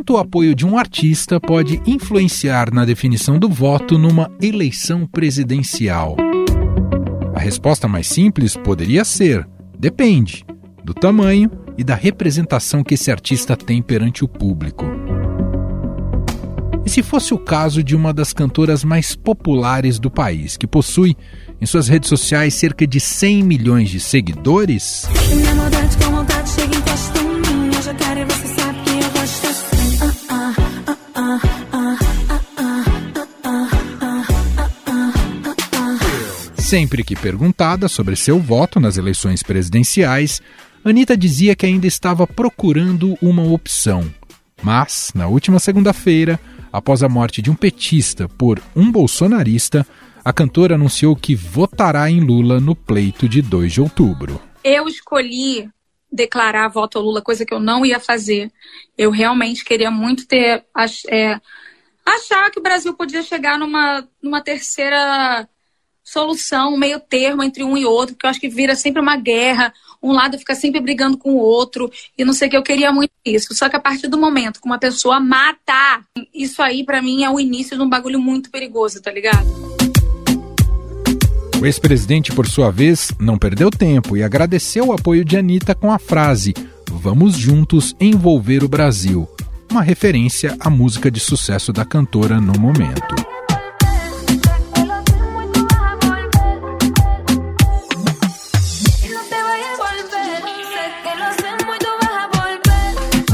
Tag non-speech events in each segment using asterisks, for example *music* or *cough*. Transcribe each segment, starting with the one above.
quanto o apoio de um artista pode influenciar na definição do voto numa eleição presidencial? A resposta mais simples poderia ser: depende do tamanho e da representação que esse artista tem perante o público. E se fosse o caso de uma das cantoras mais populares do país, que possui em suas redes sociais cerca de 100 milhões de seguidores? Sempre que perguntada sobre seu voto nas eleições presidenciais, Anitta dizia que ainda estava procurando uma opção. Mas, na última segunda-feira, após a morte de um petista por um bolsonarista, a cantora anunciou que votará em Lula no pleito de 2 de outubro. Eu escolhi declarar voto ao Lula, coisa que eu não ia fazer. Eu realmente queria muito ter. É, achar que o Brasil podia chegar numa, numa terceira solução, um meio termo entre um e outro, porque eu acho que vira sempre uma guerra, um lado fica sempre brigando com o outro, e não sei o que, eu queria muito isso. Só que a partir do momento que uma pessoa mata, isso aí para mim é o início de um bagulho muito perigoso, tá ligado? O ex-presidente, por sua vez, não perdeu tempo e agradeceu o apoio de Anitta com a frase: Vamos juntos envolver o Brasil. Uma referência à música de sucesso da cantora no momento.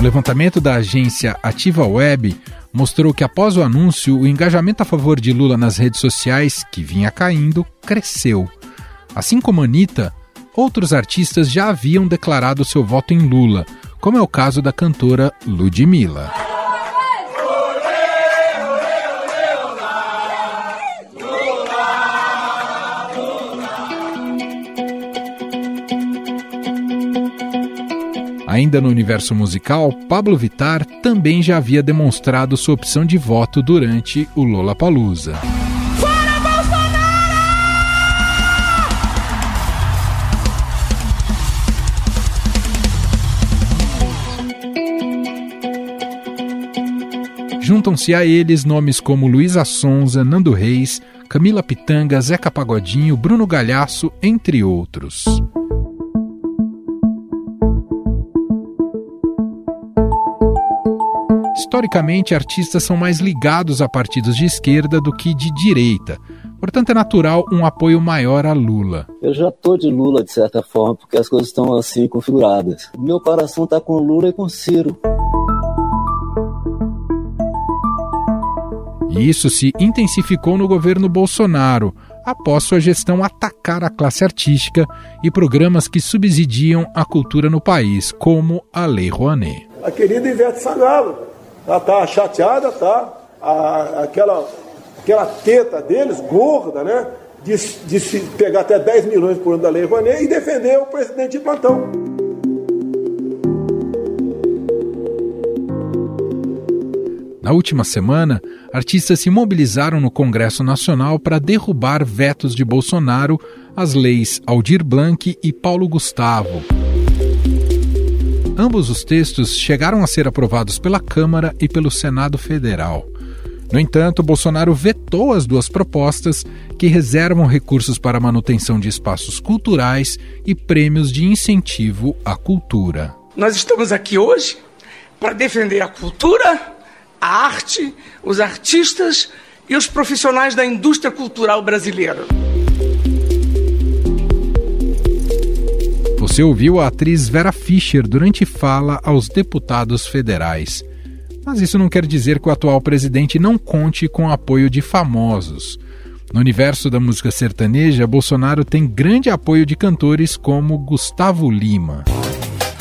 Levantamento da agência Ativa Web mostrou que após o anúncio, o engajamento a favor de Lula nas redes sociais, que vinha caindo, cresceu. Assim como Anitta, outros artistas já haviam declarado seu voto em Lula, como é o caso da cantora Ludmilla. Ainda no universo musical, Pablo Vittar também já havia demonstrado sua opção de voto durante o Lollapalooza. Fora Bolsonaro! Juntam-se a eles nomes como Luísa Sonza, Nando Reis, Camila Pitanga, Zeca Pagodinho, Bruno Galhaço, entre outros. Historicamente, artistas são mais ligados a partidos de esquerda do que de direita. Portanto, é natural um apoio maior a Lula. Eu já estou de Lula, de certa forma, porque as coisas estão assim configuradas. Meu coração está com Lula e com Ciro. E isso se intensificou no governo Bolsonaro, após sua gestão atacar a classe artística e programas que subsidiam a cultura no país, como a Lei Rouanet. A querida Ivete Sangalo ela tá chateada, tá? A, aquela, aquela teta deles, gorda, né? De, de se pegar até 10 milhões por ano da Lei Rouanet e defender o presidente de plantão. Na última semana, artistas se mobilizaram no Congresso Nacional para derrubar vetos de Bolsonaro às leis Aldir Blanc e Paulo Gustavo. Ambos os textos chegaram a ser aprovados pela Câmara e pelo Senado Federal. No entanto, Bolsonaro vetou as duas propostas que reservam recursos para a manutenção de espaços culturais e prêmios de incentivo à cultura. Nós estamos aqui hoje para defender a cultura, a arte, os artistas e os profissionais da indústria cultural brasileira. Você ouviu a atriz Vera Fischer durante fala aos deputados federais. Mas isso não quer dizer que o atual presidente não conte com o apoio de famosos. No universo da música sertaneja, Bolsonaro tem grande apoio de cantores como Gustavo Lima.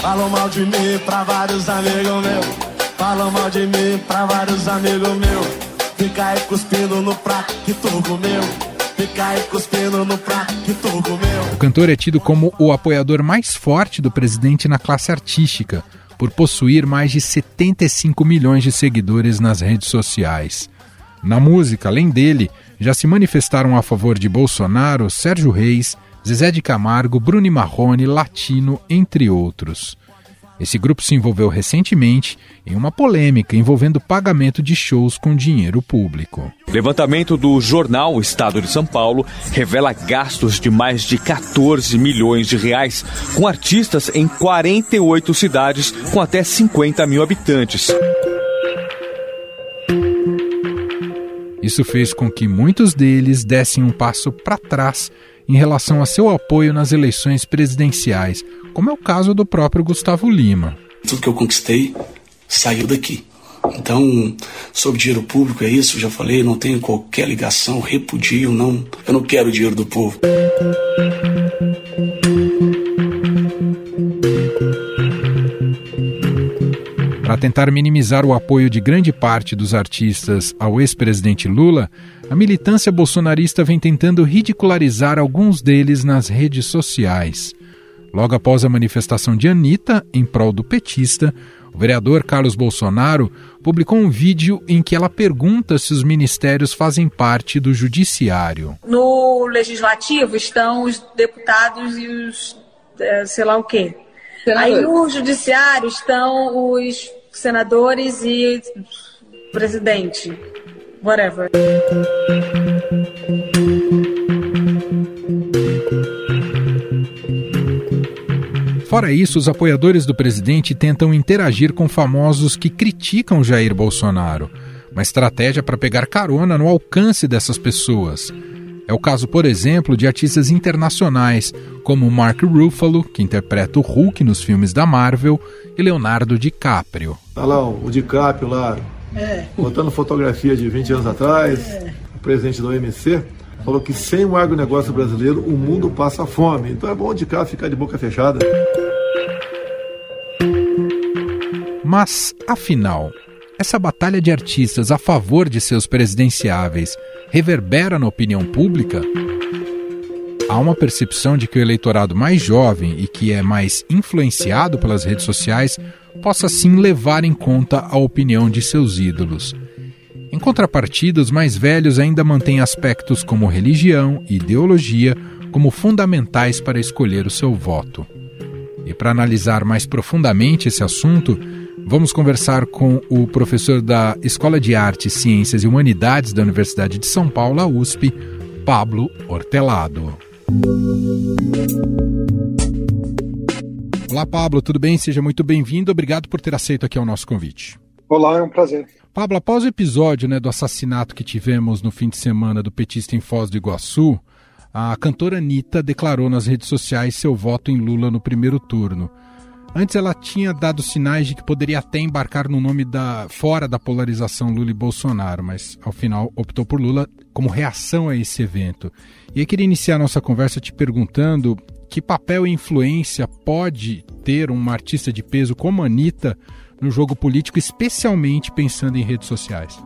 Mal de mim pra vários amigos meus. Mal de mim pra vários amigos meus. Fica aí cuspindo no prato que tu comeu. O cantor é tido como o apoiador mais forte do presidente na classe artística, por possuir mais de 75 milhões de seguidores nas redes sociais. Na música, além dele, já se manifestaram a favor de Bolsonaro Sérgio Reis, Zezé de Camargo, Bruni Marrone, Latino, entre outros. Esse grupo se envolveu recentemente em uma polêmica envolvendo pagamento de shows com dinheiro público. Levantamento do jornal Estado de São Paulo revela gastos de mais de 14 milhões de reais com artistas em 48 cidades com até 50 mil habitantes. Isso fez com que muitos deles dessem um passo para trás em relação a seu apoio nas eleições presidenciais, como é o caso do próprio Gustavo Lima. Tudo que eu conquistei saiu daqui. Então, sobre dinheiro público é isso, já falei, não tenho qualquer ligação, repudio, não, eu não quero dinheiro do povo. Para tentar minimizar o apoio de grande parte dos artistas ao ex-presidente Lula, a militância bolsonarista vem tentando ridicularizar alguns deles nas redes sociais. Logo após a manifestação de Anitta em prol do petista, o vereador Carlos Bolsonaro publicou um vídeo em que ela pergunta se os ministérios fazem parte do judiciário. No legislativo estão os deputados e os é, sei lá o quê. Aí no judiciário estão os senadores e presidente. Whatever. Fora isso, os apoiadores do presidente tentam interagir com famosos que criticam Jair Bolsonaro, uma estratégia para pegar carona no alcance dessas pessoas. É o caso, por exemplo, de artistas internacionais, como Mark Ruffalo, que interpreta o Hulk nos filmes da Marvel, e Leonardo DiCaprio. Olha lá o DiCaprio lá, é. botando fotografia de 20 anos atrás, é. o presidente da OMC falou que sem o agronegócio brasileiro o mundo passa fome. Então é bom o DiCaprio ficar de boca fechada. Mas, afinal, essa batalha de artistas a favor de seus presidenciáveis reverbera na opinião pública? Há uma percepção de que o eleitorado mais jovem e que é mais influenciado pelas redes sociais possa sim levar em conta a opinião de seus ídolos. Em contrapartida, os mais velhos ainda mantêm aspectos como religião e ideologia como fundamentais para escolher o seu voto. E para analisar mais profundamente esse assunto, Vamos conversar com o professor da Escola de Artes, Ciências e Humanidades da Universidade de São Paulo, a USP, Pablo Hortelado. Olá, Pablo, tudo bem? Seja muito bem-vindo. Obrigado por ter aceito aqui o nosso convite. Olá, é um prazer. Pablo, após o episódio né, do assassinato que tivemos no fim de semana do petista em Foz do Iguaçu, a cantora Anitta declarou nas redes sociais seu voto em Lula no primeiro turno. Antes ela tinha dado sinais de que poderia até embarcar no nome da fora da polarização Lula e Bolsonaro, mas ao final optou por Lula como reação a esse evento. E eu queria iniciar a nossa conversa te perguntando que papel e influência pode ter uma artista de peso como a Anitta no jogo político, especialmente pensando em redes sociais?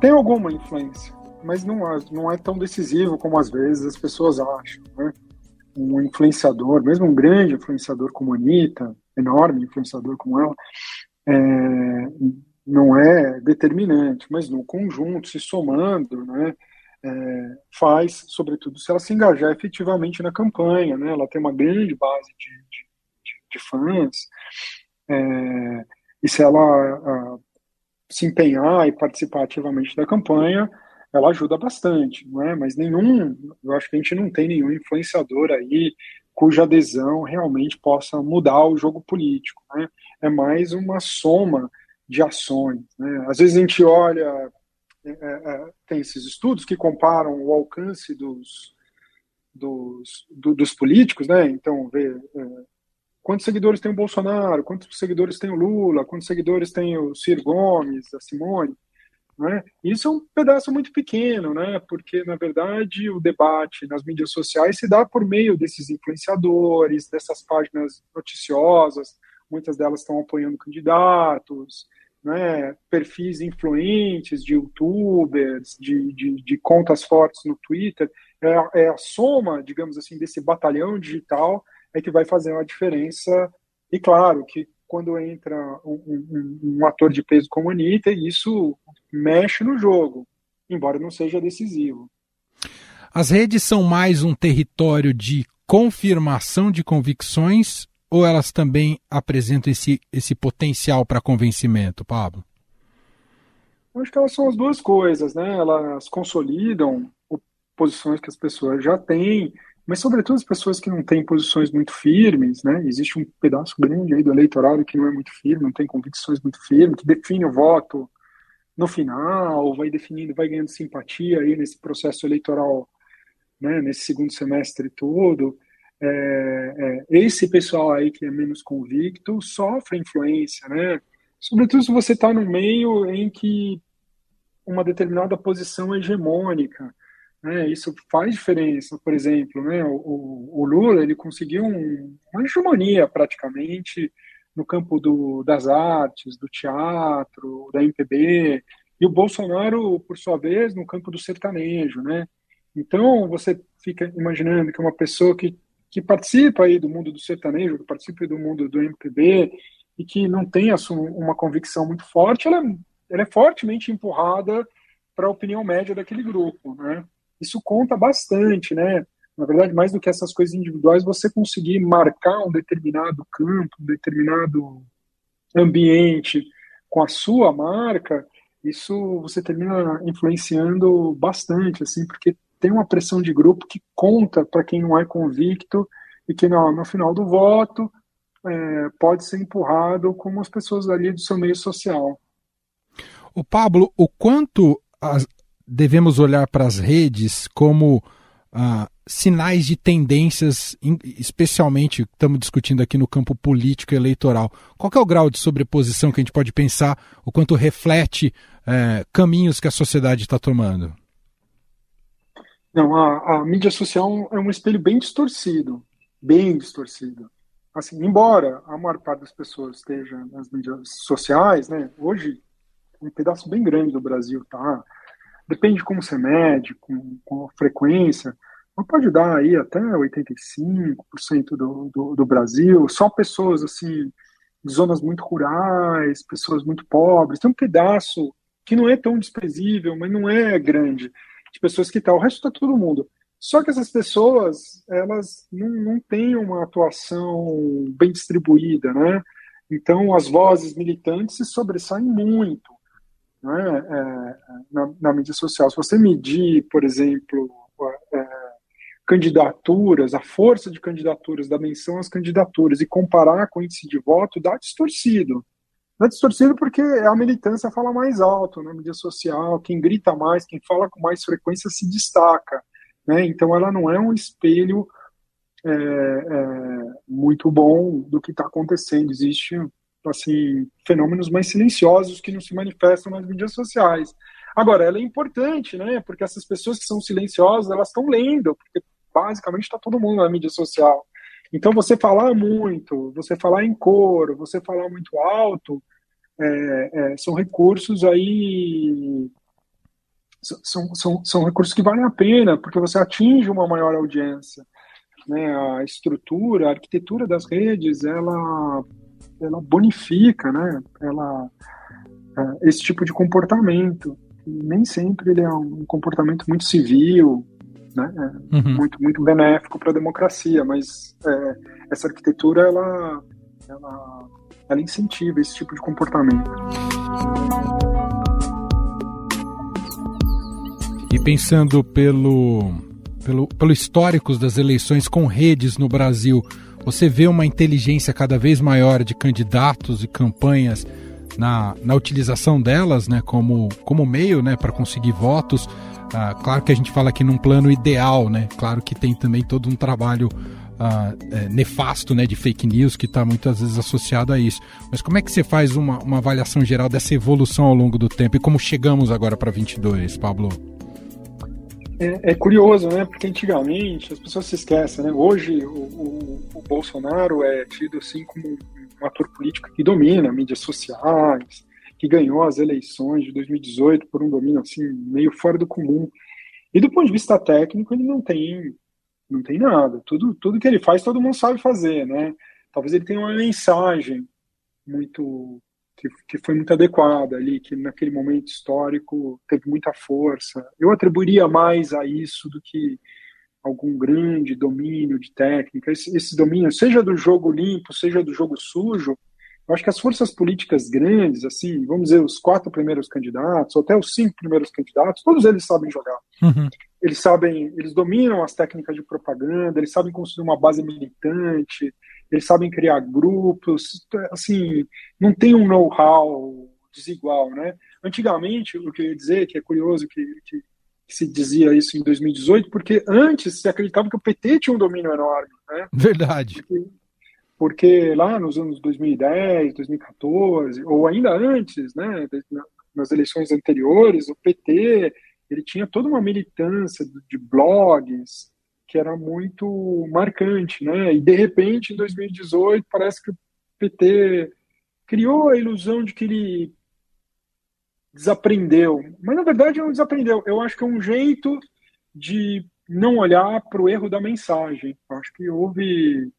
Tem alguma influência, mas não é, não é tão decisivo como às vezes as pessoas acham. Né? Um influenciador, mesmo um grande influenciador como a Anitta, enorme influenciador como ela, é, não é determinante, mas no conjunto, se somando, né, é, faz, sobretudo, se ela se engajar efetivamente na campanha, né, ela tem uma grande base de, de, de fãs, é, e se ela a, se empenhar e participar ativamente da campanha, ela ajuda bastante, não é? Mas nenhum, eu acho que a gente não tem nenhum influenciador aí cuja adesão realmente possa mudar o jogo político. Né? É mais uma soma de ações. Né? Às vezes a gente olha, é, é, é tem esses estudos que comparam o alcance dos, dos, do, dos políticos, né? então vê é, quantos seguidores tem o Bolsonaro, quantos seguidores tem o Lula, quantos seguidores tem o Ciro Gomes, a Simone. Né? Isso é um pedaço muito pequeno, né? porque, na verdade, o debate nas mídias sociais se dá por meio desses influenciadores, dessas páginas noticiosas, muitas delas estão apoiando candidatos, né? perfis influentes de youtubers, de, de, de contas fortes no Twitter. É, é a soma, digamos assim, desse batalhão digital é que vai fazer uma diferença. E claro que quando entra um, um, um, ator de peso como a Anitta, isso mexe no jogo, embora não seja decisivo. As redes são mais um território de confirmação de convicções ou elas também apresentam esse, esse potencial para convencimento, Pablo? Acho que elas são as duas coisas, né? Elas consolidam posições que as pessoas já têm, mas sobretudo as pessoas que não têm posições muito firmes, né? Existe um pedaço grande aí do eleitorado que não é muito firme, não tem convicções muito firmes, que define o voto no final, vai definindo, vai ganhando simpatia aí nesse processo eleitoral, né? Nesse segundo semestre todo. É, é, esse pessoal aí que é menos convicto sofre influência, né? Sobretudo se você está no meio em que uma determinada posição é hegemônica, né? Isso faz diferença. Por exemplo, né? o, o Lula ele conseguiu um, uma hegemonia praticamente no campo do, das artes, do teatro, da MPB, e o Bolsonaro, por sua vez, no campo do sertanejo, né? Então, você fica imaginando que uma pessoa que, que participa aí do mundo do sertanejo, que participa do mundo do MPB, e que não tem uma convicção muito forte, ela, ela é fortemente empurrada para a opinião média daquele grupo, né? Isso conta bastante, né? Na verdade, mais do que essas coisas individuais, você conseguir marcar um determinado campo, um determinado ambiente com a sua marca, isso você termina influenciando bastante, assim, porque tem uma pressão de grupo que conta para quem não é convicto e que no, no final do voto é, pode ser empurrado como as pessoas ali do seu meio social. O Pablo, o quanto as, devemos olhar para as redes como ah, sinais de tendências, especialmente estamos discutindo aqui no campo político eleitoral. Qual é o grau de sobreposição que a gente pode pensar, o quanto reflete é, caminhos que a sociedade está tomando? Não, a, a mídia social é um espelho bem distorcido, bem distorcido assim, embora a maior parte das pessoas esteja nas mídias sociais, né, hoje um pedaço bem grande do Brasil tá, depende de como você mede, com, com frequência, mas pode dar aí até 85% do, do, do Brasil, só pessoas assim, de zonas muito rurais, pessoas muito pobres, tem um pedaço que não é tão desprezível, mas não é grande, de pessoas que tá, o resto está todo mundo. Só que essas pessoas, elas não, não têm uma atuação bem distribuída, né? Então, as vozes militantes se sobressaem muito né? É, na, na, mídia social. Se você medir, por exemplo, é, candidaturas, a força de candidaturas, da menção às candidaturas e comparar com o índice de voto, dá distorcido. Dá distorcido porque a militância fala mais alto na mídia social, quem grita mais, quem fala com mais frequência se destaca. Né? Então, ela não é um espelho é, é, muito bom do que está acontecendo. Existem assim, fenômenos mais silenciosos que não se manifestam nas mídias sociais. Agora, ela é importante, né? Porque essas pessoas que são silenciosas, elas estão lendo, porque basicamente está todo mundo na mídia social. Então, você falar muito, você falar em coro, você falar muito alto, é, é, são recursos aí são, são, são recursos que valem a pena, porque você atinge uma maior audiência. Né? A estrutura, a arquitetura das redes, ela, ela bonifica né? ela, é, esse tipo de comportamento. Nem sempre ele é um comportamento muito civil, né? É uhum. muito, muito benéfico para a democracia, mas é, essa arquitetura ela, ela, ela incentiva esse tipo de comportamento. E pensando pelo, pelo, pelo histórico das eleições com redes no Brasil, você vê uma inteligência cada vez maior de candidatos e campanhas na, na utilização delas né, como, como meio né, para conseguir votos. Ah, claro que a gente fala aqui num plano ideal, né? Claro que tem também todo um trabalho ah, é, nefasto né, de fake news que está muitas vezes associado a isso. Mas como é que você faz uma, uma avaliação geral dessa evolução ao longo do tempo e como chegamos agora para 22, Pablo? É, é, curioso, né? Porque antigamente as pessoas se esquecem, né? Hoje o, o, o, Bolsonaro é tido assim como um ator político que domina mídias sociais, que ganhou as eleições de 2018 por um domínio assim meio fora do comum. E do ponto de vista técnico ele não tem não tem nada. Tudo tudo que ele faz todo mundo sabe fazer, né? Talvez ele tenha uma mensagem muito que, que foi muito adequada ali, que naquele momento histórico teve muita força. Eu atribuiria mais a isso do que algum grande domínio de técnica, esse, esse domínio, seja do jogo limpo, seja do jogo sujo, eu acho que as forças políticas grandes, assim, vamos dizer, os quatro primeiros candidatos, ou até os cinco primeiros candidatos, todos eles sabem jogar. Uhum. Eles sabem, eles dominam as técnicas de propaganda, eles sabem construir uma base militante, eles sabem criar grupos, assim, não tem um know-how desigual, né? Antigamente, o que eu ia dizer, que é curioso que, que, que, se dizia isso em 2018, porque antes se acreditava que o PT tinha um domínio enorme, né? Verdade. Porque, porque lá nos anos 2010, 2014, ou ainda antes, né, nas eleições anteriores, o PT ele tinha toda uma militância de blogs, que era muito marcante, né? E de repente, em 2018, parece que o PT criou a ilusão de que ele desaprendeu, mas na verdade não desaprendeu. Eu acho que é um jeito de não olhar para o erro da mensagem. Eu acho que houve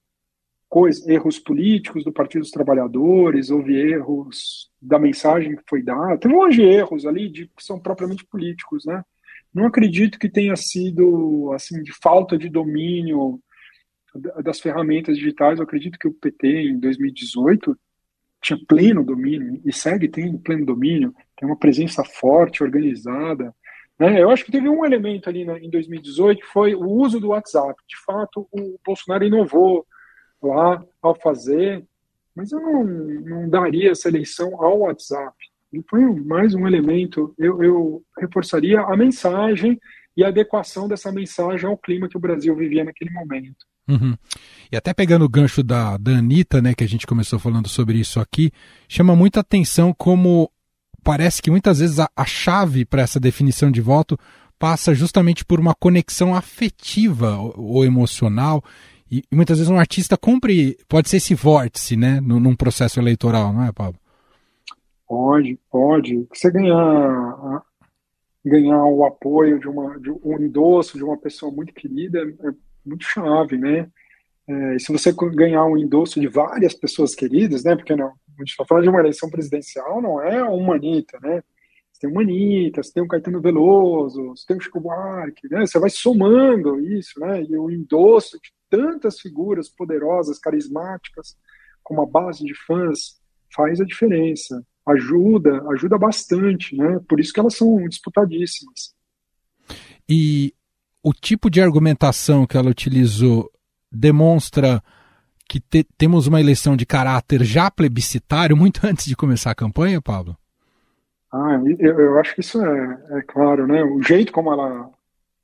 coisa, erros políticos do Partido dos Trabalhadores, houve erros da mensagem que foi dada. Tem de erros ali de, que são propriamente políticos, né? Não acredito que tenha sido assim de falta de domínio das ferramentas digitais. Eu acredito que o PT em 2018 tinha pleno domínio e segue tendo pleno domínio. Tem uma presença forte, organizada. Né? Eu acho que teve um elemento ali em 2018 que foi o uso do WhatsApp. De fato, o Bolsonaro inovou lá ao fazer, mas eu não, não daria essa eleição ao WhatsApp. Foi mais um elemento. Eu, eu reforçaria a mensagem e a adequação dessa mensagem ao clima que o Brasil vivia naquele momento. Uhum. E até pegando o gancho da, da Anitta, né, que a gente começou falando sobre isso aqui, chama muita atenção como parece que muitas vezes a, a chave para essa definição de voto passa justamente por uma conexão afetiva ou, ou emocional. E, e, muitas vezes um artista cumpre, pode ser esse vórtice, né, num, num processo eleitoral, não é, Pablo? Pode, pode. Você ganhar, ganhar o apoio de uma, de um endosso de uma pessoa muito querida é muito chave, né? É, e se você ganhar um endosso de várias pessoas queridas, né? Porque não, a gente está falando de uma eleição presidencial, não é uma Anitta, né? Você tem uma Anitta, você tem um Caetano Veloso, você tem um Chico Buarque, né? Você vai somando isso, né? E o endosso de tantas figuras poderosas, carismáticas, com uma base de fãs, faz a diferença ajuda, ajuda bastante, né? Por isso que elas são disputadíssimas. E o tipo de argumentação que ela utilizou demonstra que te, temos uma eleição de caráter já plebiscitário muito *laughs* antes de começar a campanha, Pablo? Ah, eu, eu acho que isso é, é, claro, né? O jeito como ela,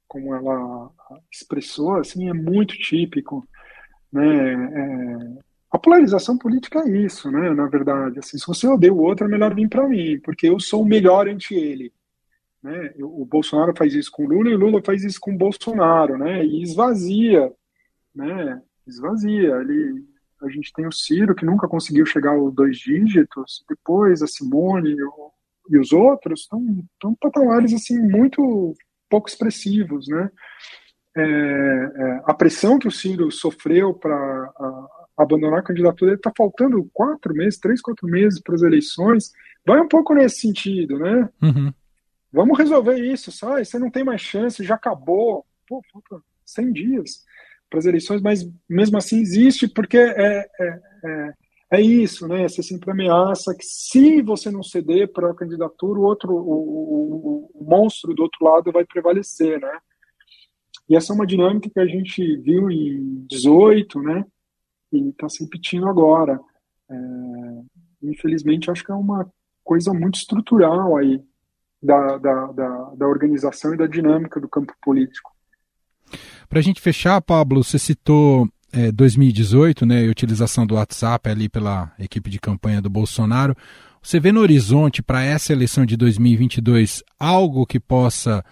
como ela expressou, assim, é muito típico, né? É, a polarização política é isso, né? Na verdade, assim, se você odeia o outro, é melhor vir para mim, porque eu sou o melhor ante ele. Né? O Bolsonaro faz isso com o Lula e o Lula faz isso com o Bolsonaro, né? E esvazia, né? Esvazia. Ele, a gente tem o Ciro que nunca conseguiu chegar aos dois dígitos. Depois a Simone e os outros estão estão patamares assim muito pouco expressivos, né? É, é, a pressão que o Ciro sofreu para abandonar a candidatura, está faltando quatro meses, três, quatro meses para as eleições, vai um pouco nesse sentido, né? Uhum. Vamos resolver isso, sai, você não tem mais chance, já acabou. Pô, falta 100 dias para as eleições, mas mesmo assim existe, porque é, é, é, é, isso, né? Você sempre ameaça que se você não ceder para a candidatura, o outro, o, o, o monstro do outro lado vai prevalecer, né? E essa é uma dinâmica que a gente viu em 18, né? E está se repetindo agora. É, infelizmente, acho que é uma coisa muito estrutural aí da, da, da, da organização e da dinâmica do campo político. Para a gente fechar, Pablo, você citou é, 2018, né, a utilização do WhatsApp ali pela equipe de campanha do Bolsonaro. Você vê no horizonte para essa eleição de 2022 algo que possa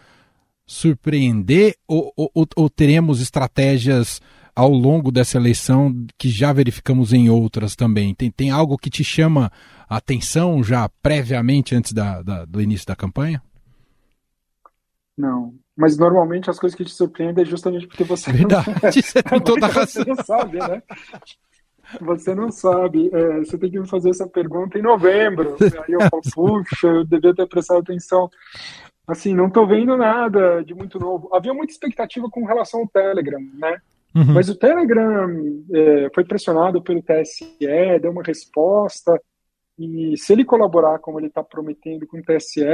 surpreender ou, ou, ou teremos estratégias ao longo dessa eleição que já verificamos em outras também? Tem, tem algo que te chama a atenção já previamente antes da, da, do início da campanha? Não, mas normalmente as coisas que te surpreendem é justamente porque você Verdade, não, você tem *laughs* toda a razão. Você não sabe, né? Você não sabe. É, você tem que me fazer essa pergunta em novembro. Aí eu falo, *laughs* puxa, eu devia ter prestado atenção Assim, não estou vendo nada de muito novo. Havia muita expectativa com relação ao Telegram, né? Uhum. Mas o Telegram é, foi pressionado pelo TSE, deu uma resposta, e se ele colaborar como ele está prometendo com o TSE,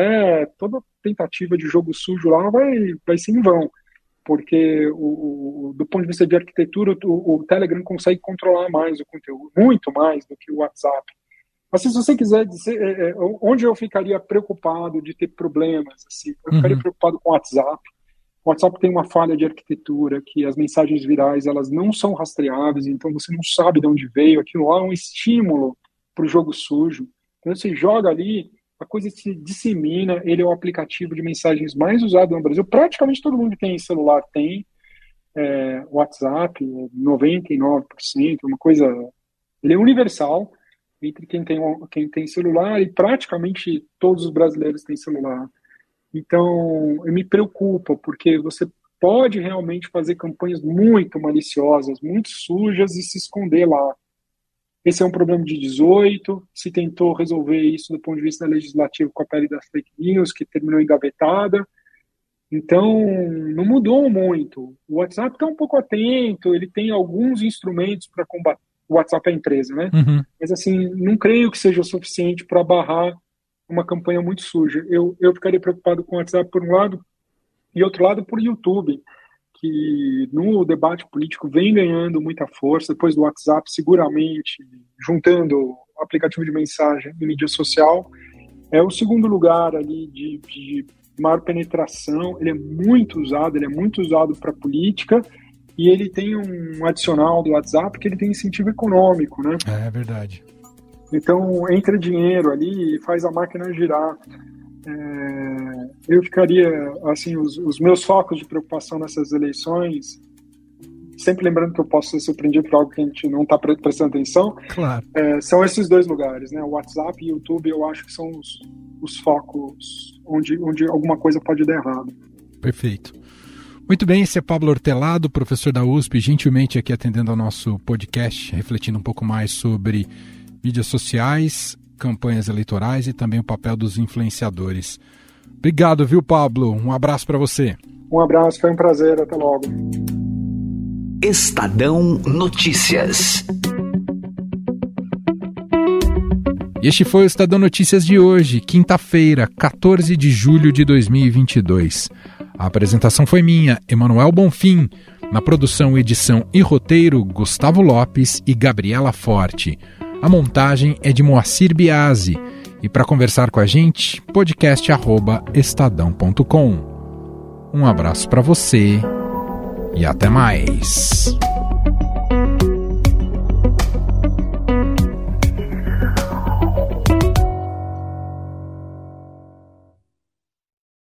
toda tentativa de jogo sujo lá vai, vai ser em vão, porque o, o do ponto de vista de arquitetura, o, o, Telegram consegue controlar mais o conteúdo, muito mais do que o WhatsApp. Mas se você quiser dizer é, é, onde eu ficaria preocupado de ter problemas, assim, eu ficaria uhum. preocupado com o WhatsApp. O WhatsApp tem uma falha de arquitetura que as mensagens virais elas não são rastreáveis, então você não sabe de onde veio. Aquilo lá é um estímulo para o jogo sujo. Quando você joga ali, a coisa se dissemina. Ele é o aplicativo de mensagens mais usado no Brasil. Praticamente todo mundo que tem celular tem. É, WhatsApp, 99%, uma coisa. Ele é universal entre quem tem, quem tem celular e praticamente todos os brasileiros têm celular. Então, me preocupa, porque você pode realmente fazer campanhas muito maliciosas, muito sujas e se esconder lá. Esse é um problema de 18, se tentou resolver isso do ponto de vista legislativo com a pele das fake news, que terminou engavetada. Então, não mudou muito. O WhatsApp está um pouco atento, ele tem alguns instrumentos para combater o WhatsApp é empresa, né? Uhum. Mas assim, não creio que seja o suficiente para barrar uma campanha muito suja. Eu, eu ficaria preocupado com o WhatsApp por um lado e outro lado por YouTube, que no debate político vem ganhando muita força depois do WhatsApp, seguramente juntando aplicativo de mensagem e mídia social. É o segundo lugar ali de, de maior penetração. Ele é muito usado, ele é muito usado para política e ele tem um adicional do WhatsApp que ele tem incentivo econômico, né? É, é verdade. Então entra dinheiro ali e faz a máquina girar. É, eu ficaria, assim, os, os, meus focos de preocupação nessas eleições, sempre lembrando que eu posso ser surpreendido por algo que a gente não está prestando atenção, claro. é, são esses dois lugares, né? O WhatsApp e o YouTube, eu acho que são os, os focos onde, onde alguma coisa pode dar errado. Perfeito. Muito bem, esse é Pablo Hortelado, professor da USP, gentilmente aqui atendendo ao nosso podcast, refletindo um pouco mais sobre mídias sociais, campanhas eleitorais e também o papel dos influenciadores. Obrigado, viu, Pablo? Um abraço para você. Um abraço, foi um prazer, até logo. Estadão Notícias. Este foi o Estadão Notícias de hoje, quinta-feira, 14 de julho de 2022. A apresentação foi minha, Emanuel Bonfim. Na produção, edição e roteiro, Gustavo Lopes e Gabriela Forte. A montagem é de Moacir Biasi. E para conversar com a gente, podcast@estadão.com. Um abraço para você e até mais.